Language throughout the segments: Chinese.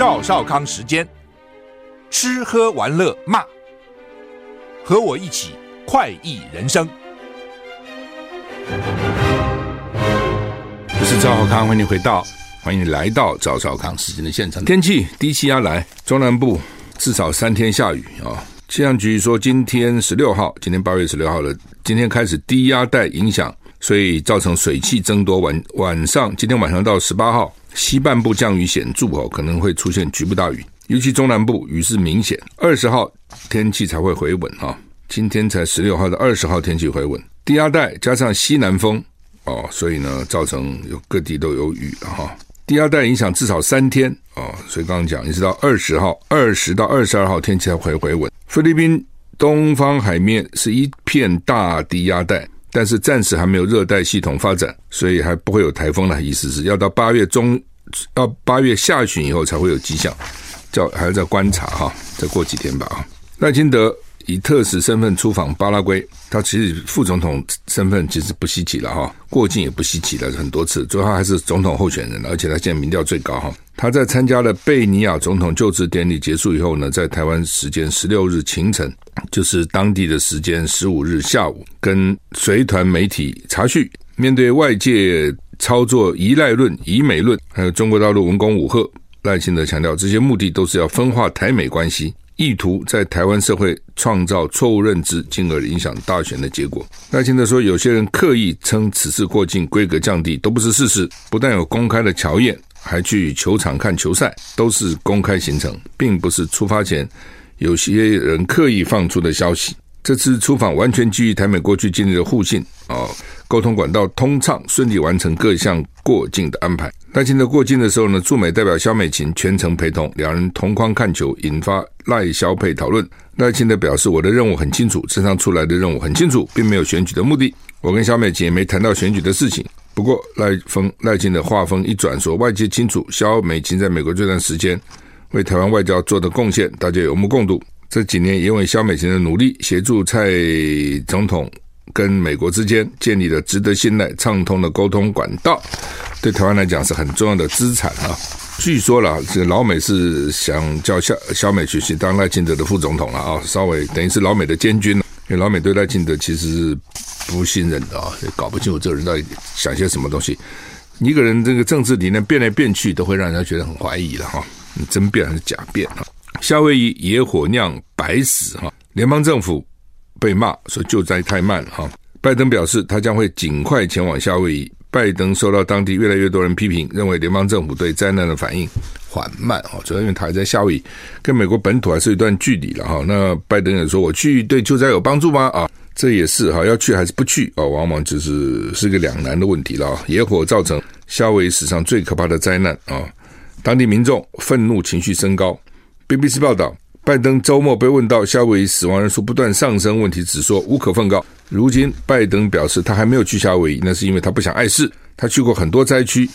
赵少康时间，吃喝玩乐骂，和我一起快意人生。我是赵少康，欢迎回到，欢迎来到赵少康时间的现场。天气低气压来，中南部至少三天下雨啊。气象局说，今天十六号，今天八月十六号了，今天开始低压带影响，所以造成水汽增多。晚晚上，今天晚上到十八号。西半部降雨显著哦，可能会出现局部大雨，尤其中南部雨势明显。二十号天气才会回稳哈，今天才十六号的二十号天气回稳，低压带加上西南风哦，所以呢，造成有各地都有雨哈。低压带影响至少三天哦，所以刚刚讲一直到二十号，二十到二十二号天气才会回稳。菲律宾东方海面是一片大低压带。但是暂时还没有热带系统发展，所以还不会有台风的意思是要到八月中，到八月下旬以后才会有迹象，叫还要再观察哈，再过几天吧啊。赖清德以特使身份出访巴拉圭，他其实副总统身份其实不稀奇了哈，过境也不稀奇了很多次，主要他还是总统候选人，而且他现在民调最高哈。他在参加了贝尼亚总统就职典礼结束以后呢，在台湾时间十六日清晨。就是当地的时间十五日下午，跟随团媒体查叙，面对外界操作依赖论、以美论，还有中国大陆文攻武吓，赖清德强调，这些目的都是要分化台美关系，意图在台湾社会创造错误认知，进而影响大选的结果。赖清德说，有些人刻意称此次过境规格降低，都不是事实。不但有公开的乔宴，还去球场看球赛，都是公开行程，并不是出发前。有些人刻意放出的消息，这次出访完全基于台美过去建立的互信啊，沟通管道通畅，顺利完成各项过境的安排。赖清德过境的时候呢，驻美代表萧美琴全程陪同，两人同框看球，引发赖萧配讨论。赖清德表示：“我的任务很清楚，身上出来的任务很清楚，并没有选举的目的。我跟萧美琴也没谈到选举的事情。不过赖峰赖清德话锋一转，说外界清楚，萧美琴在美国这段时间。”为台湾外交做的贡献，大家有目共睹。这几年，因为萧美琴的努力，协助蔡总统跟美国之间建立了值得信赖、畅通的沟通管道，对台湾来讲是很重要的资产啊。据说了，这老美是想叫小小美琴去当赖清德的副总统了啊，稍微等于是老美的监军了。因为老美对赖清德其实是不信任的啊，搞不清楚这个人到底想些什么东西。一个人这个政治理念变来变去，都会让人家觉得很怀疑了哈。你真变还是假变啊？夏威夷野火酿白死哈，联邦政府被骂说救灾太慢哈。拜登表示他将会尽快前往夏威夷。拜登受到当地越来越多人批评，认为联邦政府对灾难的反应缓慢哈，主要因为他还在夏威夷，跟美国本土还是一段距离了哈。那拜登也说我去对救灾有帮助吗？啊，这也是哈，要去还是不去啊？往往就是是个两难的问题了。野火造成夏威夷史上最可怕的灾难啊！当地民众愤怒情绪升高。BBC 报道，拜登周末被问到夏威夷死亡人数不断上升问题，只说无可奉告。如今，拜登表示他还没有去夏威夷，那是因为他不想碍事。他去过很多灾区，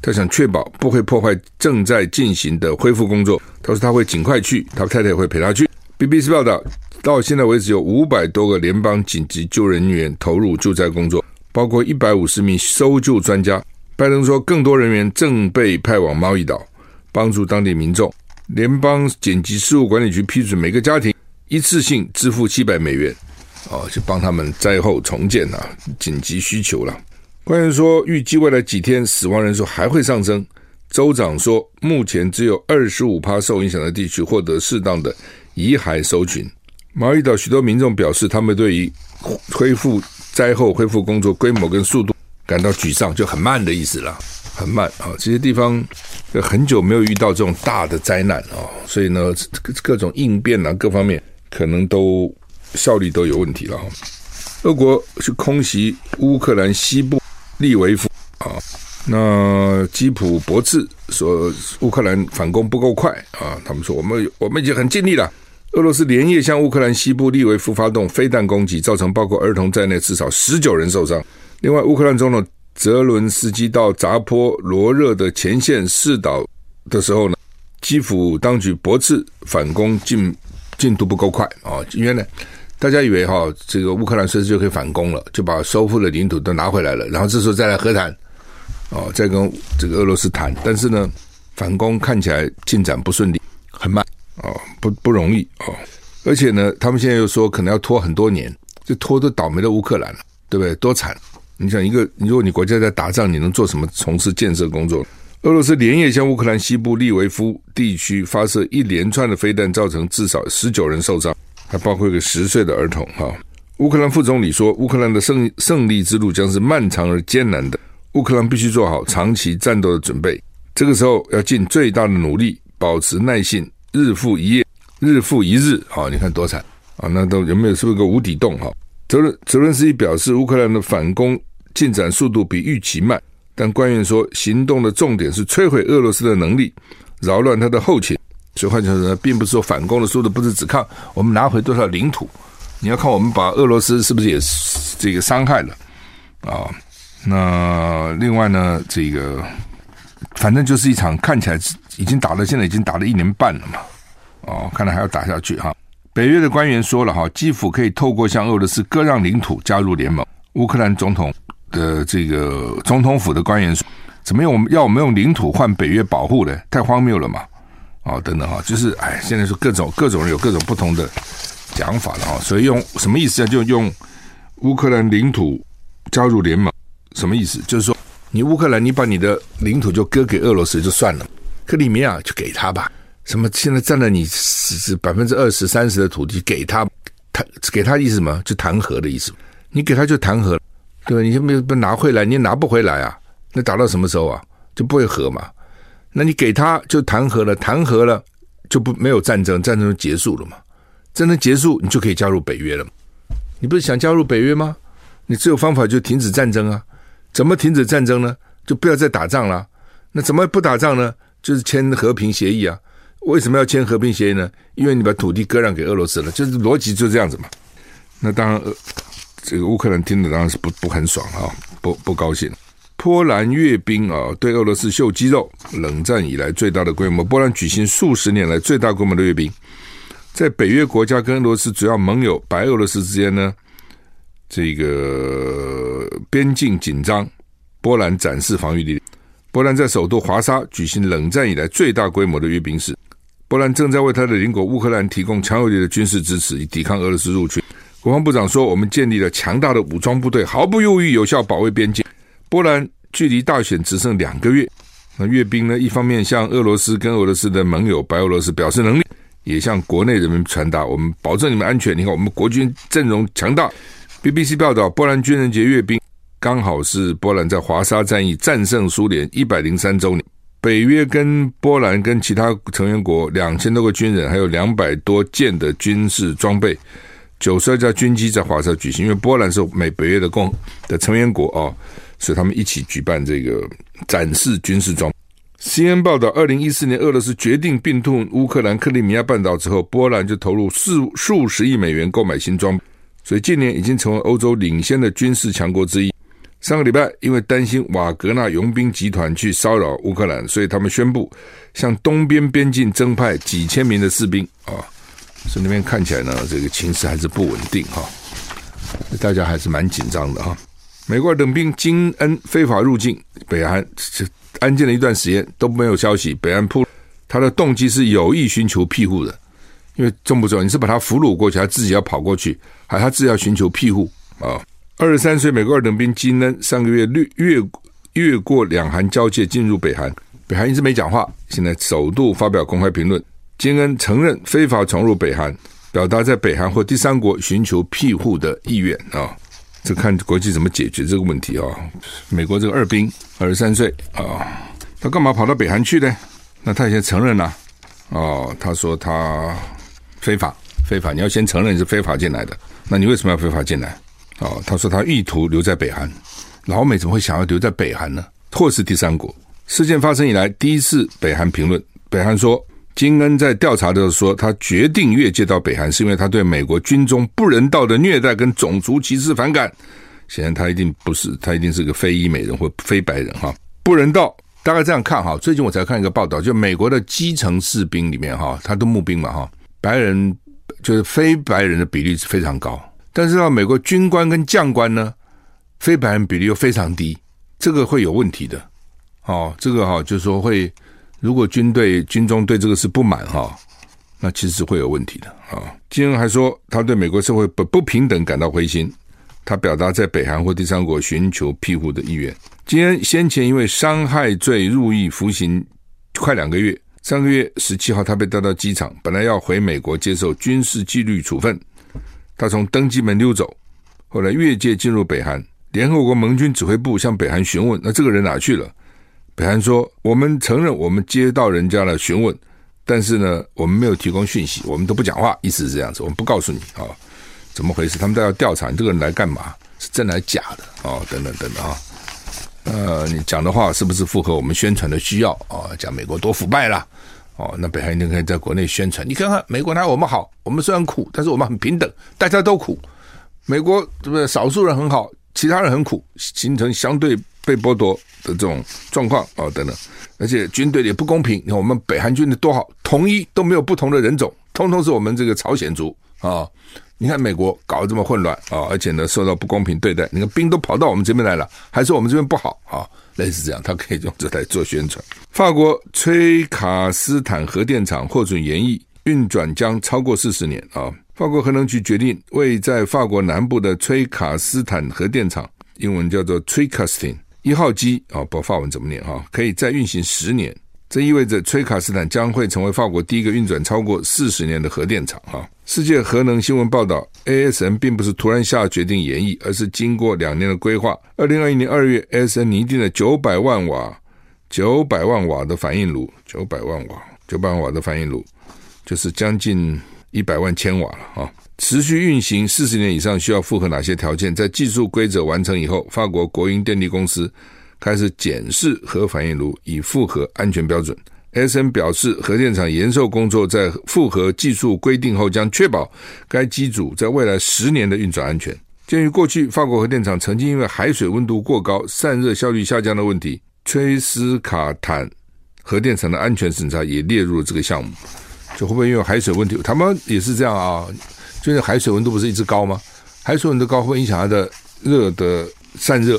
他想确保不会破坏正在进行的恢复工作。他说他会尽快去，他太太也会陪他去。BBC 报道，到现在为止有五百多个联邦紧急救人员投入救灾工作，包括一百五十名搜救专家。拜登说，更多人员正被派往毛伊岛，帮助当地民众。联邦紧急事务管理局批准每个家庭一次性支付七百美元，哦，就帮他们灾后重建呐，紧急需求了。官员说，预计未来几天死亡人数还会上升。州长说，目前只有二十五趴受影响的地区获得适当的遗骸搜寻。毛伊岛许多民众表示，他们对于恢复灾后恢复工作规模跟速度。感到沮丧，就很慢的意思了，很慢啊！这些地方很久没有遇到这种大的灾难啊，所以呢，各种应变啊，各方面可能都效率都有问题了哈。俄国是空袭乌克兰西部利维夫啊，那基普博茨说乌克兰反攻不够快啊，他们说我们我们已经很尽力了。俄罗斯连夜向乌克兰西部利维夫发动飞弹攻击，造成包括儿童在内至少十九人受伤。另外，乌克兰总统泽伦斯基到扎波罗热的前线试导的时候呢，基辅当局驳斥反攻进进度不够快啊，因为呢，大家以为哈这个乌克兰随时就可以反攻了，就把收复的领土都拿回来了，然后这时候再来和谈，哦，再跟这个俄罗斯谈。但是呢，反攻看起来进展不顺利，很慢哦，不不容易哦，而且呢，他们现在又说可能要拖很多年，就拖都倒霉的乌克兰了，对不对？多惨！你想一个，如果你国家在打仗，你能做什么？从事建设工作？俄罗斯连夜向乌克兰西部利维夫地区发射一连串的飞弹，造成至少十九人受伤，还包括一个十岁的儿童。哈，乌克兰副总理说，乌克兰的胜胜利之路将是漫长而艰难的，乌克兰必须做好长期战斗的准备。这个时候要尽最大的努力，保持耐性，日复一夜，日复一日。好，你看多惨啊！那都有没有是不是个无底洞？哈。泽伦泽伦斯基表示，乌克兰的反攻进展速度比预期慢，但官员说，行动的重点是摧毁俄罗斯的能力，扰乱他的后勤。所以换句话说呢，并不是说反攻的速度不是只看我们拿回多少领土，你要看我们把俄罗斯是不是也这个伤害了啊？那另外呢，这个反正就是一场看起来已经打了，现在已经打了一年半了嘛，哦，看来还要打下去哈。北约的官员说了哈，基辅可以透过向俄罗斯割让领土加入联盟。乌克兰总统的这个总统府的官员说，怎么用我们要我们用领土换北约保护呢？太荒谬了嘛！哦，等等哈，就是哎，现在是各种各种人有各种不同的讲法了哈。所以用什么意思啊？就用乌克兰领土加入联盟，什么意思？就是说你乌克兰，你把你的领土就割给俄罗斯就算了，克里米亚就给他吧。什么？现在占了你是百分之二十三十的土地，给他他给他意思什么？就弹劾的意思。你给他就弹劾，对吧？你就没不拿回来，你也拿不回来啊？那打到什么时候啊？就不会和嘛？那你给他就弹劾了，弹劾了就不没有战争，战争就结束了嘛？战争结束，你就可以加入北约了。你不是想加入北约吗？你只有方法就停止战争啊？怎么停止战争呢？就不要再打仗了。那怎么不打仗呢？就是签和平协议啊。为什么要签和平协议呢？因为你把土地割让给俄罗斯了，就是逻辑就这样子嘛。那当然，这个乌克兰听的当然是不不很爽啊，不不高兴。波兰阅兵啊，对俄罗斯秀肌肉，冷战以来最大的规模。波兰举行数十年来最大规模的阅兵，在北约国家跟俄罗斯主要盟友白俄罗斯之间呢，这个边境紧张，波兰展示防御力。波兰在首都华沙举行冷战以来最大规模的阅兵式。波兰正在为他的邻国乌克兰提供强有力的军事支持，以抵抗俄罗斯入侵。国防部长说：“我们建立了强大的武装部队，毫不犹豫、有效保卫边境。”波兰距离大选只剩两个月，那阅兵呢？一方面向俄罗斯跟俄罗斯的盟友白俄罗斯表示能力，也向国内人民传达：我们保证你们安全。你看，我们国军阵容强大。BBC 报道，波兰军人节阅兵刚好是波兰在华沙战役战胜苏联一百零三周年。北约跟波兰跟其他成员国两千多个军人，还有两百多件的军事装备，九十二架军机在华沙举行。因为波兰是美北约的共的成员国啊，所以他们一起举办这个展示军事装。CNN 报道，二零一四年俄罗斯决定并吞乌克兰克里米亚半岛之后，波兰就投入数数十亿美元购买新装，所以近年已经成为欧洲领先的军事强国之一。上个礼拜，因为担心瓦格纳佣兵集团去骚扰乌克兰，所以他们宣布向东边边境增派几千名的士兵啊。所以那边看起来呢，这个情势还是不稳定哈，大家还是蛮紧张的哈。美国等兵金恩非法入境北韩，安静了一段时间都没有消息。北韩铺他的动机是有意寻求庇护的，因为重不重要？你是把他俘虏过去，还自己要跑过去，还他自己要寻求庇护啊？二十三岁美国二等兵金恩上个月越越越过两韩交界进入北韩，北韩一直没讲话，现在首度发表公开评论。金恩承认非法闯入北韩，表达在北韩或第三国寻求庇护的意愿啊。这看国际怎么解决这个问题啊？美国这个二兵二十三岁啊，他干嘛跑到北韩去呢？那他现在承认了哦，他说他非法非法，你要先承认你是非法进来的。那你为什么要非法进来？哦，他说他意图留在北韩。老美怎么会想要留在北韩呢？或是第三国？事件发生以来第一次北韩评论。北韩说，金恩在调查的时候说，他决定越界到北韩，是因为他对美国军中不人道的虐待跟种族歧视反感。显然他一定不是，他一定是个非裔美人或非白人哈，不人道。大概这样看哈，最近我才看一个报道，就美国的基层士兵里面哈，他都募兵嘛哈，白人就是非白人的比例是非常高，但是到美国军官跟将官呢，非白人比例又非常低，这个会有问题的哦。这个哈就是说会，如果军队军中对这个是不满哈，那其实是会有问题的啊。金恩还说，他对美国社会不不平等感到灰心。他表达在北韩或第三国寻求庇护的意愿。金恩先前因为伤害罪入狱服刑快两个月，上个月十七号他被带到机场，本来要回美国接受军事纪律处分。他从登机门溜走，后来越界进入北韩。联合国盟军指挥部向北韩询问：“那这个人哪去了？”北韩说：“我们承认我们接到人家的询问，但是呢，我们没有提供讯息，我们都不讲话，意思是这样子，我们不告诉你啊。”怎么回事？他们都要调查你这个人来干嘛？是真的还是假的？哦，等等等等啊！呃，你讲的话是不是符合我们宣传的需要？哦，讲美国多腐败啦！哦，那北韩就可以在国内宣传。你看看美国哪有我们好？我们虽然苦，但是我们很平等，大家都苦。美国这个？少数人很好，其他人很苦，形成相对被剥夺的这种状况哦，等等。而且军队也不公平。你看我们北韩军的多好，统一都没有不同的人种，通通是我们这个朝鲜族啊。你看美国搞得这么混乱啊，而且呢受到不公平对待，你看兵都跑到我们这边来了，还说我们这边不好啊，类似这样，他可以用这来做宣传。法国崔卡斯坦核电厂获准延役，运转将超过四十年啊。法国核能局决定为在法国南部的崔卡斯坦核电厂，英文叫做 Tricastin 一号机啊，不法文怎么念哈，可以再运行十年。这意味着崔卡斯坦将会成为法国第一个运转超过四十年的核电厂。哈，世界核能新闻报道，ASN 并不是突然下决定延役，而是经过两年的规划。二零二一年二月，ASN 拟定了九百万瓦、九百万瓦的反应炉，九百万瓦、九百万瓦的反应炉，就是将近一百万千瓦了。哈，持续运行四十年以上，需要符合哪些条件？在技术规则完成以后，法国国营电力公司。开始检视核反应炉，以符合安全标准。S N 表示，核电厂延寿工作在符合技术规定后，将确保该机组在未来十年的运转安全。鉴于过去法国核电厂曾经因为海水温度过高、散热效率下降的问题，崔斯卡坦核电厂的安全审查也列入了这个项目。就会不会因为海水问题，他们也是这样啊？就是海水温度不是一直高吗？海水温度高会影响它的热的散热。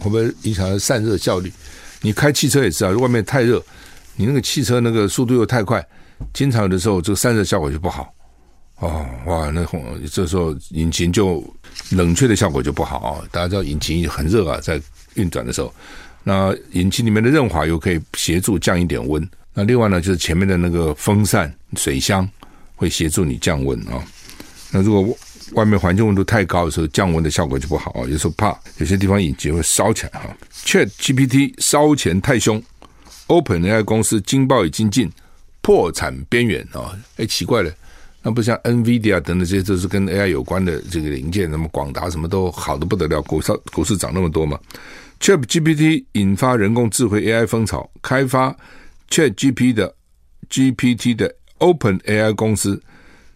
会不会影响它散热效率？你开汽车也是啊，外面太热，你那个汽车那个速度又太快，经常有的时候这个散热效果就不好。哦，哇，那这时候引擎就冷却的效果就不好啊。大家知道引擎很热啊，在运转的时候，那引擎里面的润滑油可以协助降一点温。那另外呢，就是前面的那个风扇、水箱会协助你降温啊。那如果外面环境温度太高的时候，降温的效果就不好啊。有时候怕有些地方引擎会烧起来哈。Chat GPT 烧钱太凶，OpenAI 公司惊爆已经近破产边缘啊！哎，奇怪了，那不像 NVIDIA 等等这些都是跟 AI 有关的这个零件，那么广达什么都好的不得了，股市股市涨那么多嘛。Chat GPT 引发人工智慧 AI 风潮，开发 Chat GPT 的 GPT 的 OpenAI 公司。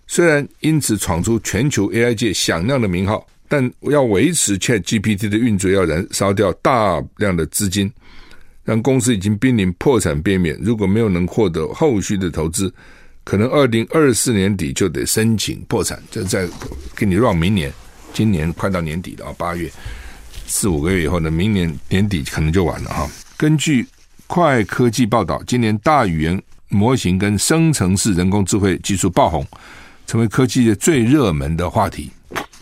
虽然因此闯出全球 AI 界响亮的名号，但要维持 ChatGPT 的运作，要燃烧掉大量的资金，让公司已经濒临破产边缘。如果没有能获得后续的投资，可能二零二四年底就得申请破产。这在给你让明年，今年快到年底了啊，八月四五个月以后呢，明年年底可能就完了哈。根据快科技报道，今年大语言模型跟生成式人工智慧技术爆红。成为科技界最热门的话题。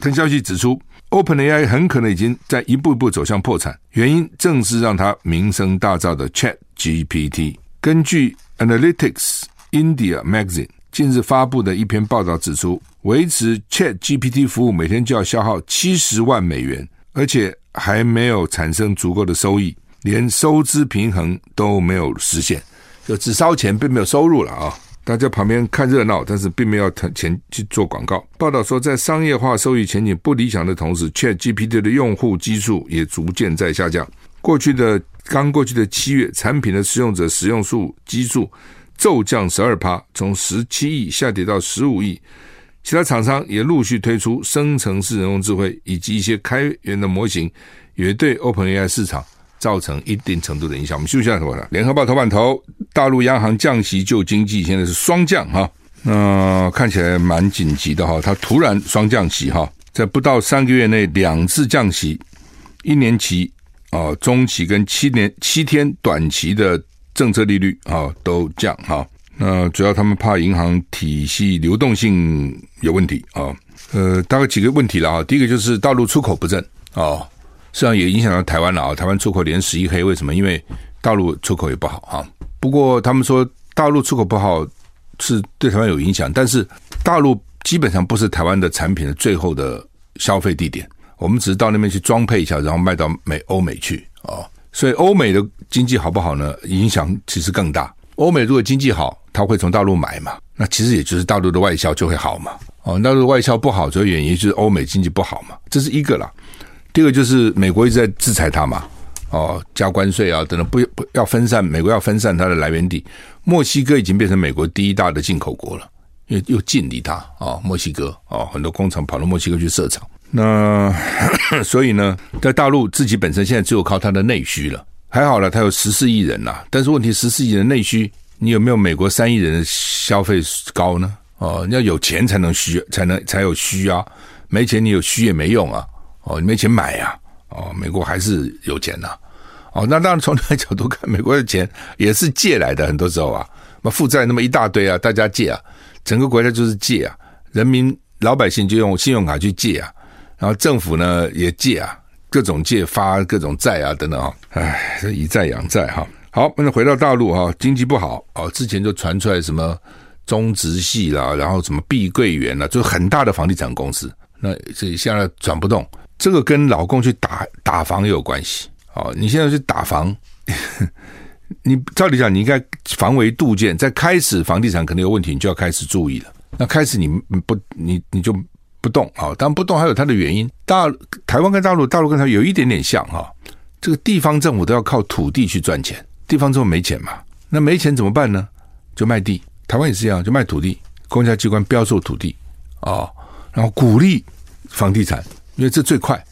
但消息指出，OpenAI 很可能已经在一步一步走向破产，原因正是让它名声大噪的 ChatGPT。根据 Analytics India Magazine 近日发布的一篇报道指出，维持 ChatGPT 服务每天就要消耗七十万美元，而且还没有产生足够的收益，连收支平衡都没有实现，就只烧钱并没有收入了啊。大家旁边看热闹，但是并没有钱去做广告。报道说，在商业化收益前景不理想的同时，ChatGPT 的用户基数也逐渐在下降。过去的刚过去的七月，产品的使用者使用数基数骤降十二趴，从十七亿下跌到十五亿。其他厂商也陆续推出生成式人工智慧以及一些开源的模型，也对 OpenAI 市场造成一定程度的影响。我们休息一下，头了。联合报头版头，大陆央行降息救经济，现在是双降哈，那、看起来蛮紧急的哈。它突然双降息哈，在不到三个月内两次降息，一年期啊、中期跟七年七天短期的政策利率啊都降哈。那主要他们怕银行体系流动性有问题啊。呃，大概几个问题了啊。第一个就是大陆出口不振啊。实际上也影响到台湾了啊！台湾出口连十一黑，为什么？因为大陆出口也不好啊。不过他们说大陆出口不好是对台湾有影响，但是大陆基本上不是台湾的产品的最后的消费地点。我们只是到那边去装配一下，然后卖到美欧美去啊。所以欧美的经济好不好呢？影响其实更大。欧美如果经济好，他会从大陆买嘛？那其实也就是大陆的外销就会好嘛。哦，大陆的外销不好，主要原因就是欧美经济不好嘛。这是一个啦。第二个就是美国一直在制裁它嘛，哦，加关税啊等等，不不要分散，美国要分散它的来源地。墨西哥已经变成美国第一大的进口国了，因为又近离它啊，墨西哥啊，很多工厂跑到墨西哥去设厂。那 所以呢，在大陆自己本身现在只有靠它的内需了，还好了，它有十四亿人呐，但是问题十四亿人内需，你有没有美国三亿人的消费高呢？哦，你要有钱才能需，才能才有需啊，没钱你有需也没用啊。哦，你没钱买呀、啊？哦，美国还是有钱呐、哦，那当然从另外角度看，美国的钱 也是借来的，很多时候啊，那负债那么一大堆啊，大家借啊，整个国家就是借啊，人民老百姓就用信用卡去借啊，然后政府呢也借啊，各种借发各种债啊等等啊，唉，以债养债哈。好，那回到大陆哈，经济不好哦，之前就传出来什么中植系啦，然后什么碧桂园啦，就很大的房地产公司，那这现在转不动。这个跟老公去打打房有关系哦。你现在去打房，你照理讲你应该防微杜渐，在开始房地产可能有问题，你就要开始注意了。那开始你不你你就不动啊？当然不动还有它的原因。大台湾跟大陆，大陆跟它有一点点像哈。这个地方政府都要靠土地去赚钱，地方政府没钱嘛？那没钱怎么办呢？就卖地。台湾也是一样，就卖土地，公家机关标售土地啊，然后鼓励房地产。因为这最快，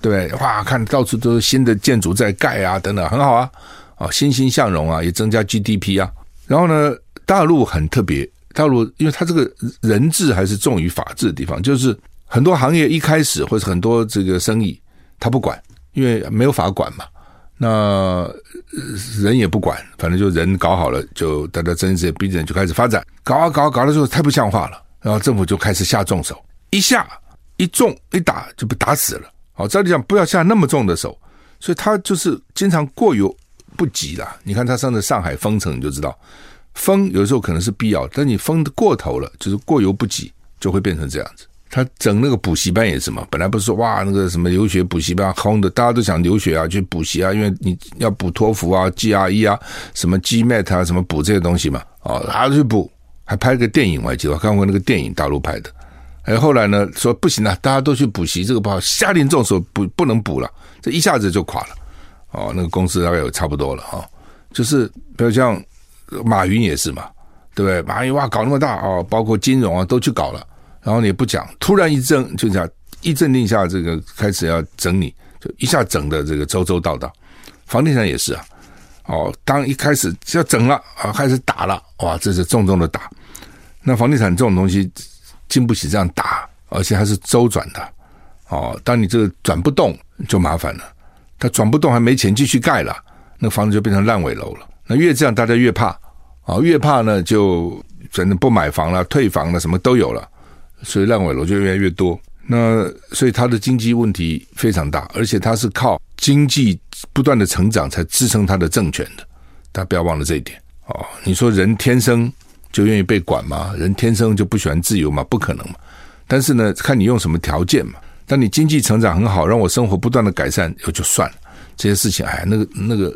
对？哇，看到处都是新的建筑在盖啊，等等，很好啊，啊，欣欣向荣啊，也增加 GDP 啊。然后呢，大陆很特别，大陆因为它这个人治还是重于法治的地方，就是很多行业一开始或者很多这个生意，他不管，因为没有法管嘛。那人也不管，反正就人搞好了，就大家睁一只眼闭一只眼就开始发展，搞啊搞啊搞的时候太不像话了，然后政府就开始下重手，一下。一重一打就被打死了。哦，照理讲不要下那么重的手，所以他就是经常过犹不及啦。你看他上次上海封城，你就知道封有时候可能是必要，但你封的过头了，就是过犹不及，就会变成这样子。他整那个补习班也是嘛，本来不是说哇那个什么留学补习班轰的，大家都想留学啊，去补习啊，因为你要补托福啊、GRE 啊、什么 GMAT 啊，什么补这些东西嘛。哦，他去补，还拍了个电影我还记得，看过那个电影，大陆拍的。哎，后来呢，说不行了，大家都去补习，这个不好，下令重手不，不能补了，这一下子就垮了。哦，那个公司大概有差不多了哈、就是比如像马云也是嘛，对不对？马云哇，搞那么大哦，包括金融啊都去搞了，然后你也不讲，突然一阵就这样一阵令下，这个开始要整你，就一下整的这个周周到到。房地产也是啊，哦，当一开始要整了啊，开始打了，哇，这是重重的打。那房地产这种东西。经不起这样打，而且还是周转的，哦，当你这个转不动就麻烦了，它转不动还没钱继续盖了，那房子就变成烂尾楼了。那越这样大家越怕，啊，越怕呢就反正不买房了、退房了，什么都有了，所以烂尾楼就越来越多。那所以它的经济问题非常大，而且它是靠经济不断的成长才支撑它的政权的，大家不要忘了这一点。哦，你说人天生。就愿意被管吗？人天生就不喜欢自由吗？不可能嘛。但是呢，看你用什么条件嘛。当你经济成长很好，让我生活不断的改善，也就算了。这些事情，哎，那个那个，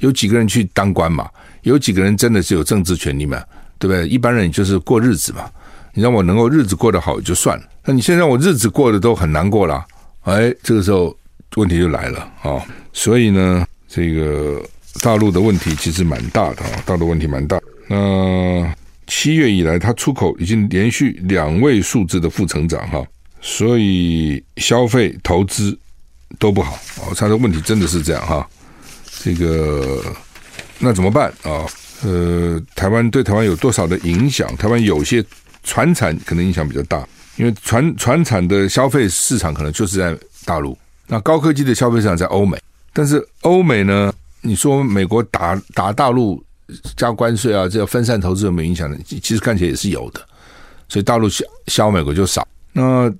有几个人去当官嘛？有几个人真的是有政治权利嘛？对不对？一般人就是过日子嘛，你让我能够日子过得好就算了。那你现在让我日子过得都很难过了，哎，这个时候问题就来了啊、哦。所以呢，这个大陆的问题其实蛮大的啊，大陆问题蛮大。那七月以来，它出口已经连续两位数字的负成长哈，所以消费投资都不好哦。它的问题真的是这样哈。这个那怎么办啊？呃，台湾对台湾有多少的影响？台湾有些传产可能影响比较大，因为传传产的消费市场可能就是在大陆，那高科技的消费市场在欧美。但是欧美呢？你说美国打打大陆加关税啊，这分散投资有没有影响呢？其实看起来也是有的，所以大陆销销美国就少。那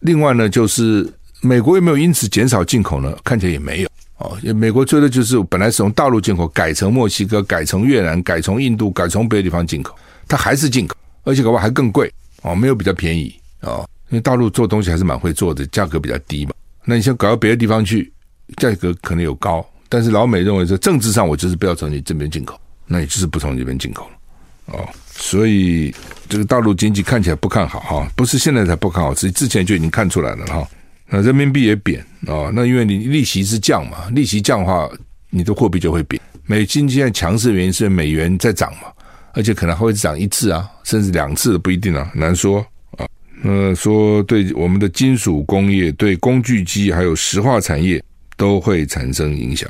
另外呢，就是美国有没有因此减少进口呢？看起来也没有。哦，美国追的就是本来是从大陆进口，改成墨西哥，改成越南，改从印度，改从别的地方进口，它还是进口，而且搞不好还更贵哦，没有比较便宜哦，因为大陆做东西还是蛮会做的，价格比较低嘛。那你先搞到别的地方去，价格可能有高，但是老美认为说政治上我就是不要从你这边进口，那也就是不从这边进口了哦。所以这个大陆经济看起来不看好哈，不是现在才不看好，是之前就已经看出来了哈。那人民币也贬啊，那因为你利息是降嘛，利息降的话，你的货币就会贬。美金现在强势的原因是美元在涨嘛，而且可能还会涨一次啊，甚至两次不一定啊，难说啊。那说对我们的金属工业、对工具机还有石化产业都会产生影响。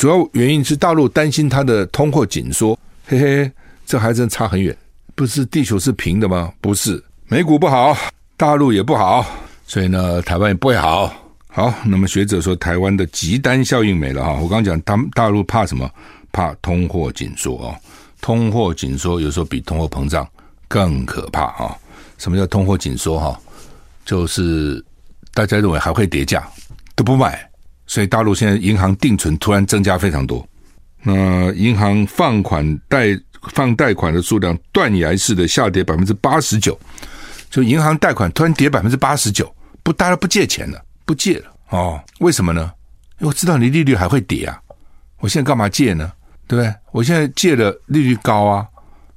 主要原因是大陆担心它的通货紧缩，嘿嘿，这还真差很远。不是地球是平的吗？不是，美股不好，大陆也不好。所以呢，台湾也不会好。好，那么学者说，台湾的急单效应没了哈。我刚讲，他们大陆怕什么？怕通货紧缩哦。通货紧缩有时候比通货膨胀更可怕啊。什么叫通货紧缩哈？就是大家认为还会跌价，都不买。所以大陆现在银行定存突然增加非常多。那银行放款贷放贷款的数量断崖式的下跌百分之八十九，就银行贷款突然跌百分之八十九。不，大家不借钱了，不借了哦？为什么呢？因为我知道你利率还会跌啊！我现在干嘛借呢？对不对？我现在借了利率高啊！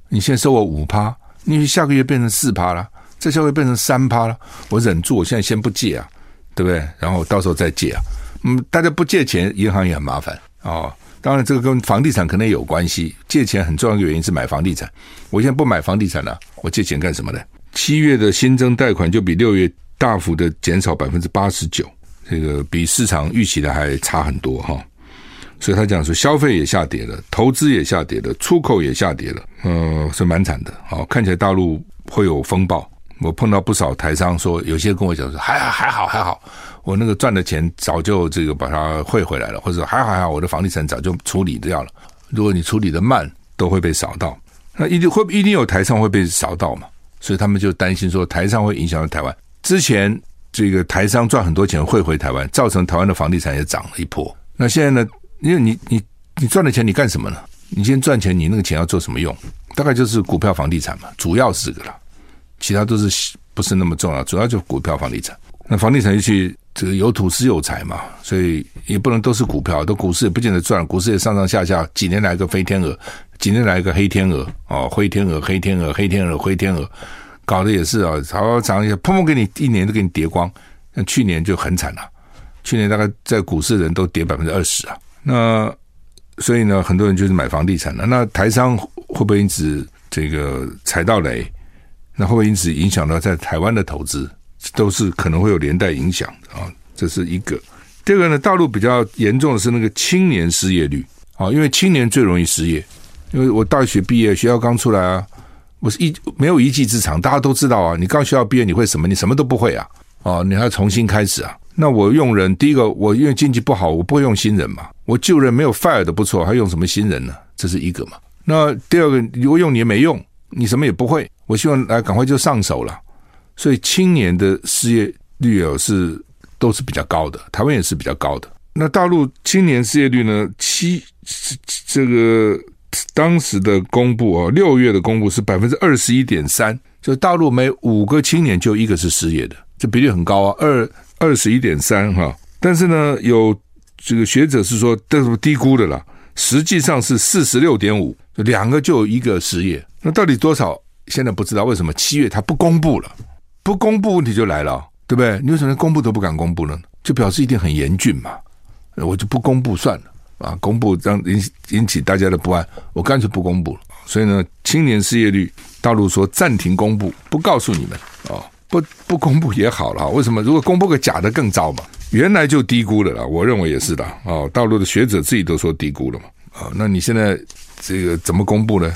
你现在收我五趴，你下个月变成四趴了，再下个月变成三趴了，我忍住，我现在先不借啊，对不对？然后到时候再借啊。嗯，大家不借钱，银行也很麻烦哦。当然，这个跟房地产可能也有关系。借钱很重要的原因是买房地产。我现在不买房地产了，我借钱干什么呢？七月的新增贷款就比六月。大幅的减少百分之八十九，这个比市场预期的还差很多哈，所以他讲说消费也下跌了，投资也下跌了，出口也下跌了，呃，是蛮惨的。好，看起来大陆会有风暴。我碰到不少台商说，有些跟我讲说还还好还好，我那个赚的钱早就这个把它汇回来了，或者说还好还好，我的房地产早就处理掉了。如果你处理的慢，都会被扫到。那一定会一定有台商会被扫到嘛？所以他们就担心说台商会影响到台湾。之前这个台商赚很多钱汇回台湾，造成台湾的房地产也涨了一波。那现在呢？因为你你你赚的钱，你干什么呢？你先赚钱，你那个钱要做什么用？大概就是股票、房地产嘛，主要是这个了，其他都是不是那么重要，主要就股票、房地产。那房地产就去这个有土是有财嘛，所以也不能都是股票，都股市也不见得赚，股市也上上下下，几年来一个飞天鹅，几年来一个黑天鹅哦，灰天鹅、黑天鹅、黑天鹅、灰天鹅。搞的也是啊，好好涨一下，砰砰给你一年都给你跌光。那去年就很惨了，去年大概在股市的人都跌百分之二十啊。那所以呢，很多人就是买房地产了。那台商会不会因此这个踩到雷？那会不会因此影响到在台湾的投资？都是可能会有连带影响的啊。这是一个。第二个呢，大陆比较严重的是那个青年失业率啊，因为青年最容易失业。因为我大学毕业，学校刚出来啊。我是一没有一技之长，大家都知道啊。你刚学校毕业，你会什么？你什么都不会啊！哦，你还要重新开始啊。那我用人，第一个，我因为经济不好，我不会用新人嘛。我旧人没有 fire 的不错，还用什么新人呢？这是一个嘛。那第二个，如果用你也没用，你什么也不会。我希望来赶快就上手了。所以青年的失业率哦是都是比较高的，台湾也是比较高的。那大陆青年失业率呢？七这个。当时的公布啊，六月的公布是百分之二十一点三，就大陆每五个青年就一个是失业的，这比例很高啊，二二十一点三哈。但是呢，有这个学者是说，这是低估的啦。实际上是四十六点五，两个就一个失业。那到底多少？现在不知道为什么七月他不公布了，不公布问题就来了，对不对？你为什么连公布都不敢公布呢？就表示一定很严峻嘛。我就不公布算了啊，公布让引引起大家的不安，我干脆不公布了。所以呢，青年失业率，大陆说暂停公布，不告诉你们啊，不不公布也好了。为什么？如果公布个假的更糟嘛？原来就低估了啦，我认为也是的啊。大陆的学者自己都说低估了嘛啊。那你现在这个怎么公布呢？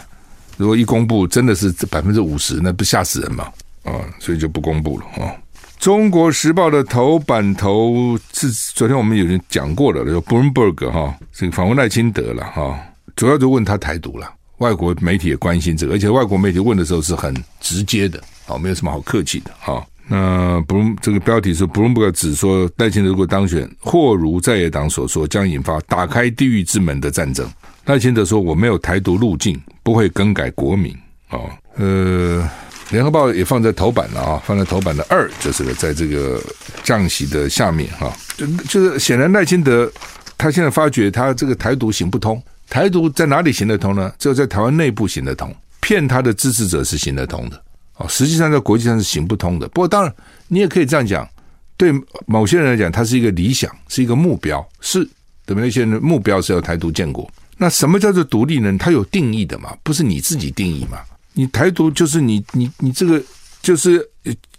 如果一公布真的是百分之五十，那不吓死人嘛啊？所以就不公布了啊。中国时报的头版头是昨天我们有人讲过了，就 Bloomberg 哈，这个访问赖清德了哈，主要就问他台独了。外国媒体也关心这个，而且外国媒体问的时候是很直接的，啊，没有什么好客气的哈。那 Bloom 这个标题是 Bloomberg 指说赖清德如果当选，或如在野党所说，将引发打开地狱之门的战争。赖清德说：“我没有台独路径，不会更改国名。”啊，呃。联合报也放在头版了啊，放在头版的二就是在这个降息的下面哈，就就是显然赖清德他现在发觉他这个台独行不通，台独在哪里行得通呢？只有在台湾内部行得通，骗他的支持者是行得通的啊，实际上在国际上是行不通的。不过当然你也可以这样讲，对某些人来讲，它是一个理想，是一个目标，是对不对？那些人目标是要台独建国。那什么叫做独立呢？它有定义的嘛，不是你自己定义嘛。你台独就是你你你这个就是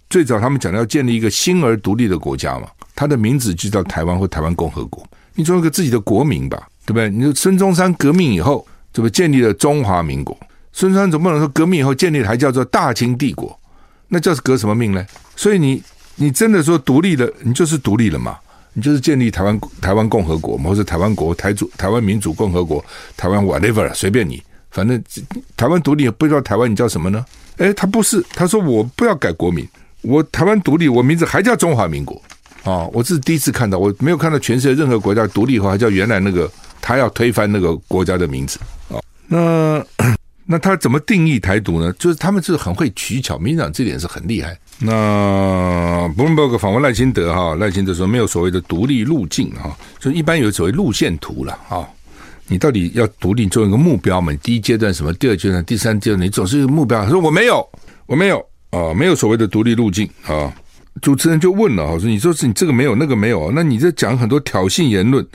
最早他们讲的要建立一个新而独立的国家嘛，它的名字就叫台湾或台湾共和国。你做一个自己的国名吧，对不对？你说孙中山革命以后，怎么建立了中华民国？孙中山总不能说革命以后建立还叫做大清帝国？那叫是革什么命呢？所以你你真的说独立了，你就是独立了嘛？你就是建立台湾台湾共和国，或者台湾国台主台湾民主共和国台湾 whatever 随便你。反正台湾独立不知道台湾你叫什么呢？诶，他不是，他说我不要改国名，我台湾独立，我名字还叫中华民国啊！我这是第一次看到，我没有看到全世界任何国家独立以后还叫原来那个他要推翻那个国家的名字啊。那 那他怎么定义台独呢？就是他们是很会取巧，民进党这点是很厉害。那 Bloomberg 访问赖清德哈，赖清德说没有所谓的独立路径哈，就一般有所谓路线图了啊。你到底要独立做一个目标嘛？第一阶段什么？第二阶段、第三阶段，你总是一个目标。他说我没有，我没有啊，没有所谓的独立路径啊。主持人就问了，我说你说是你这个没有，那个没有，那你这讲很多挑衅言论，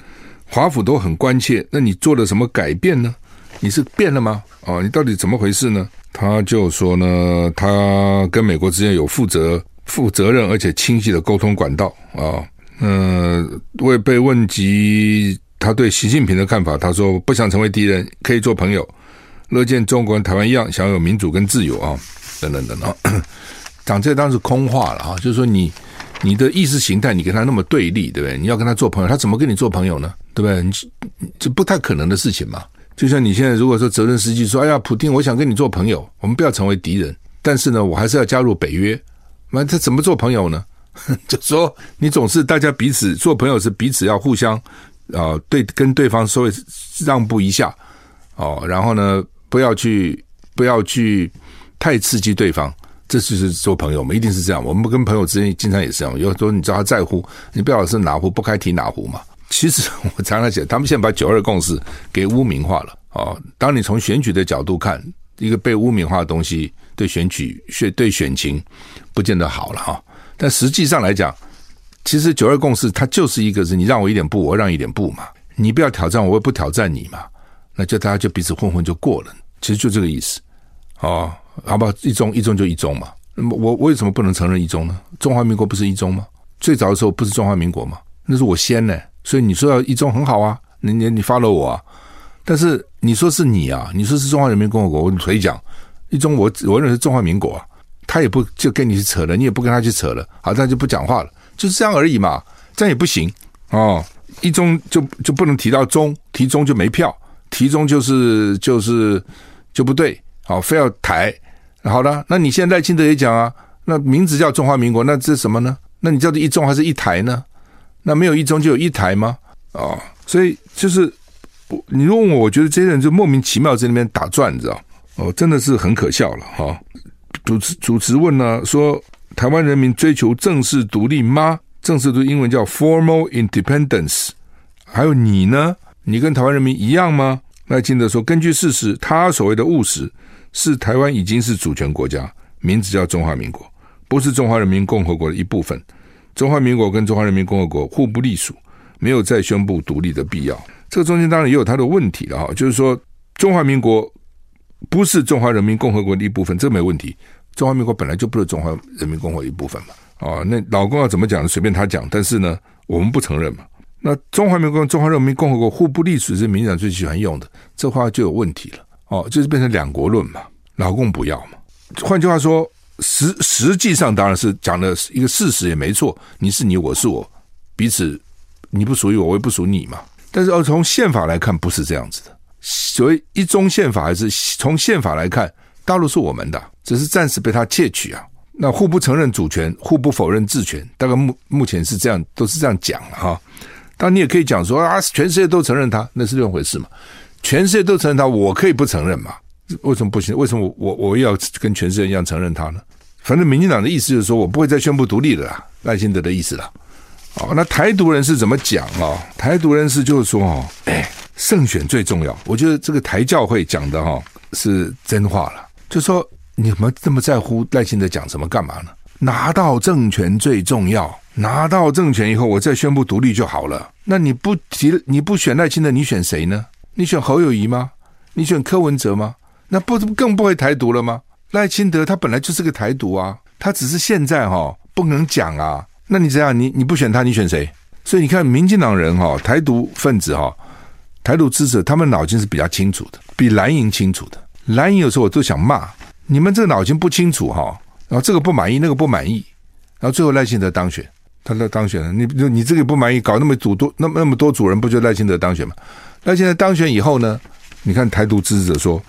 华府都很关切。那你做了什么改变呢？你是变了吗？啊，你到底怎么回事呢？他就说呢，他跟美国之间有负责、负责任而且清晰的沟通管道啊。嗯、呃，未被问及。他对习近平的看法，他说不想成为敌人，可以做朋友，乐见中国跟台湾一样，享有民主跟自由啊，等等等等。讲这当然是空话了啊，就是说你你的意识形态，你跟他那么对立，对不对？你要跟他做朋友，他怎么跟你做朋友呢？对不对？这不太可能的事情嘛。就像你现在如果说责任司机说，哎呀，普丁，我想跟你做朋友，我们不要成为敌人，但是呢，我还是要加入北约，那他怎么做朋友呢？就说你总是大家彼此做朋友是彼此要互相。啊，对，跟对方稍微让步一下，哦，然后呢，不要去，不要去太刺激对方，这就是做朋友嘛，一定是这样。我们跟朋友之间经常也是这样，有时候你知道他在乎，你不要老是哪壶不开提哪壶嘛。其实我常常讲，他们现在把九二共识给污名化了。哦，当你从选举的角度看，一个被污名化的东西，对选举选对选情不见得好了哈。但实际上来讲，其实九二共识它就是一个是你让我一点步，我让一点步嘛。你不要挑战我，我也不挑战你嘛。那就大家就彼此混混就过了。其实就这个意思，哦，好不好？一中一中就一中嘛。那么我我为什么不能承认一中呢？中华民国不是一中吗？最早的时候不是中华民国吗？那是我先呢。所以你说要一中很好啊，你你你 follow 我啊。但是你说是你啊，你说是中华人民共和国，我可以讲一中我我认为是中华民国啊。他也不就跟你去扯了，你也不跟他去扯了，好，他就不讲话了。就是这样而已嘛，这样也不行哦。一中就就不能提到中，提中就没票，提中就是就是就不对，好，非要台。好了，那你现在赖清德也讲啊，那名字叫中华民国，那这是什么呢？那你叫做一中还是一台呢？那没有一中就有一台吗？哦，所以就是你问我，我觉得这些人就莫名其妙在那边打转，你知道？哦，真的是很可笑了哈、哦。主持主持问呢说。台湾人民追求正式独立吗？正式独立英文叫 formal independence。还有你呢？你跟台湾人民一样吗？赖清德说，根据事实，他所谓的务实是台湾已经是主权国家，名字叫中华民国，不是中华人民共和国的一部分。中华民国跟中华人民共和国互不隶属，没有再宣布独立的必要。这个中间当然也有它的问题了哈，就是说中华民国不是中华人民共和国的一部分，这没问题。中华民国本来就不是中华人民共和国一部分嘛。哦，那老公要怎么讲随便他讲，但是呢，我们不承认嘛。那中华民国中华人民共和国互不隶属是民进党最喜欢用的，这话就有问题了。哦，就是变成两国论嘛，老共不要嘛。换句话说，实实际上当然是讲的一个事实也没错，你是你，我是我，彼此你不属于我，我也不属你嘛。但是要从宪法来看，不是这样子的。所谓一中宪法，还是从宪法来看，大陆是我们的，只是暂时被他窃取啊。那互不承认主权，互不否认治权，大概目目前是这样，都是这样讲了哈。当然你也可以讲说啊，全世界都承认他，那是另一回事嘛。全世界都承认他，我可以不承认嘛？为什么不行？为什么我我要跟全世界一样承认他呢？反正民进党的意思就是说我不会再宣布独立的啦，赖清德的意思啦。哦，那台独人士怎么讲、哦？台独人士就是说哦，哎，胜选最重要。我觉得这个台教会讲的哈、哦、是真话了，就说你们这么在乎赖清德讲什么干嘛呢？拿到政权最重要，拿到政权以后我再宣布独立就好了。那你不提你不选赖清德，你选谁呢？你选侯友谊吗？你选柯文哲吗？那不更不会台独了吗？赖清德他本来就是个台独啊，他只是现在哈、哦、不能讲啊。那你这样，你你不选他，你选谁？所以你看，民进党人哈，台独分子哈，台独支持，他们脑筋是比较清楚的，比蓝营清楚的。蓝营有时候我都想骂你们，这个脑筋不清楚哈，然后这个不满意，那个不满意，然后最后赖清德当选，他在当选了。你你这个不满意，搞那么组多那么那么多组人，不就赖清德当选吗？赖清德当选以后呢，你看台独支持者说，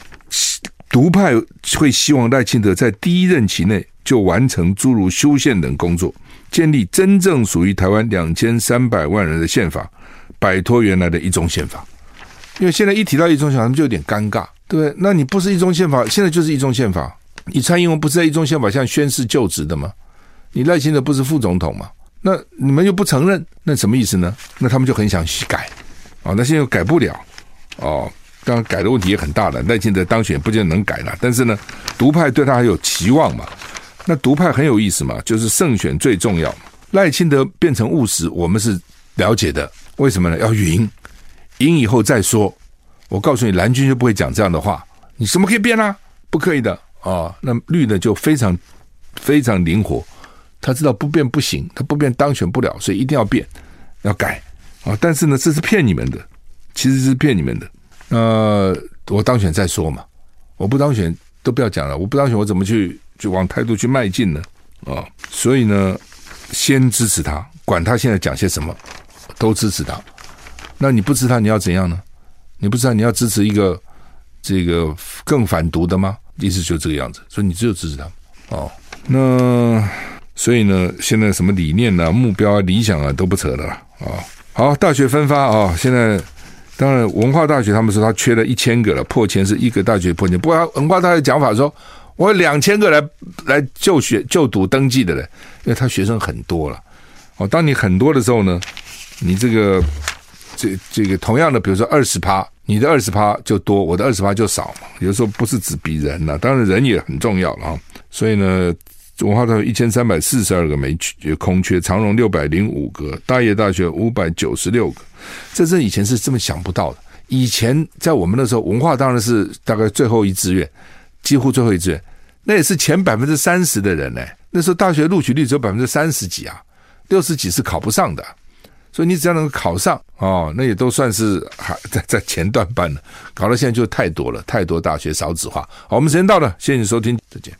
独派会希望赖清德在第一任期内就完成诸如修宪等工作。建立真正属于台湾两千三百万人的宪法，摆脱原来的一中宪法。因为现在一提到一中宪法，他们就有点尴尬，对？那你不是一中宪法，现在就是一中宪法。你蔡英文不是在一中宪法下宣誓就职的吗？你赖清德不是副总统吗？那你们又不承认，那什么意思呢？那他们就很想去改啊，那现在又改不了哦。当然改的问题也很大了。赖清德当选不见得能改了，但是呢，独派对他还有期望嘛。那独派很有意思嘛，就是胜选最重要。赖清德变成务实，我们是了解的。为什么呢？要赢，赢以后再说。我告诉你，蓝军就不会讲这样的话。你什么可以变啊？不可以的啊、那绿呢就非常非常灵活，他知道不变不行，他不变当选不了，所以一定要变，要改啊、但是呢，这是骗你们的，其实是骗你们的。呃，我当选再说嘛，我不当选都不要讲了。我不当选，我怎么去？就往态度去迈进呢，啊、所以呢，先支持他，管他现在讲些什么，都支持他。那你不支持他，你要怎样呢？你不知道你要支持一个这个更反独的吗？意思就这个样子。所以你只有支持他，哦，那所以呢，现在什么理念啊、目标啊、理想啊都不扯了啊、哦。好，大学分发啊、哦，现在当然文化大学他们说他缺了一千个了，破千是一个大学破千，不过文化大学讲法说。我有两千个来来就学就读登记的人，因为他学生很多了。哦，当你很多的时候呢，你这个这这个同样的，比如说二十趴，你的二十趴就多，我的二十趴就少嘛。有时候不是只比人呐，当然人也很重要了啊。所以呢，文化大学一千三百四十二个没缺空缺，长荣六百零五个，大业大学五百九十六个，这是以前是这么想不到的。以前在我们那时候，文化当然是大概最后一志愿。几乎最后一志愿，那也是前百分之三十的人呢。那时候大学录取率只有百分之三十几啊，六十几是考不上的。所以你只要能够考上哦，那也都算是还 在在前段班了。搞到现在就太多了，太多大学少子化。好，我们时间到了，谢谢你收听，再见。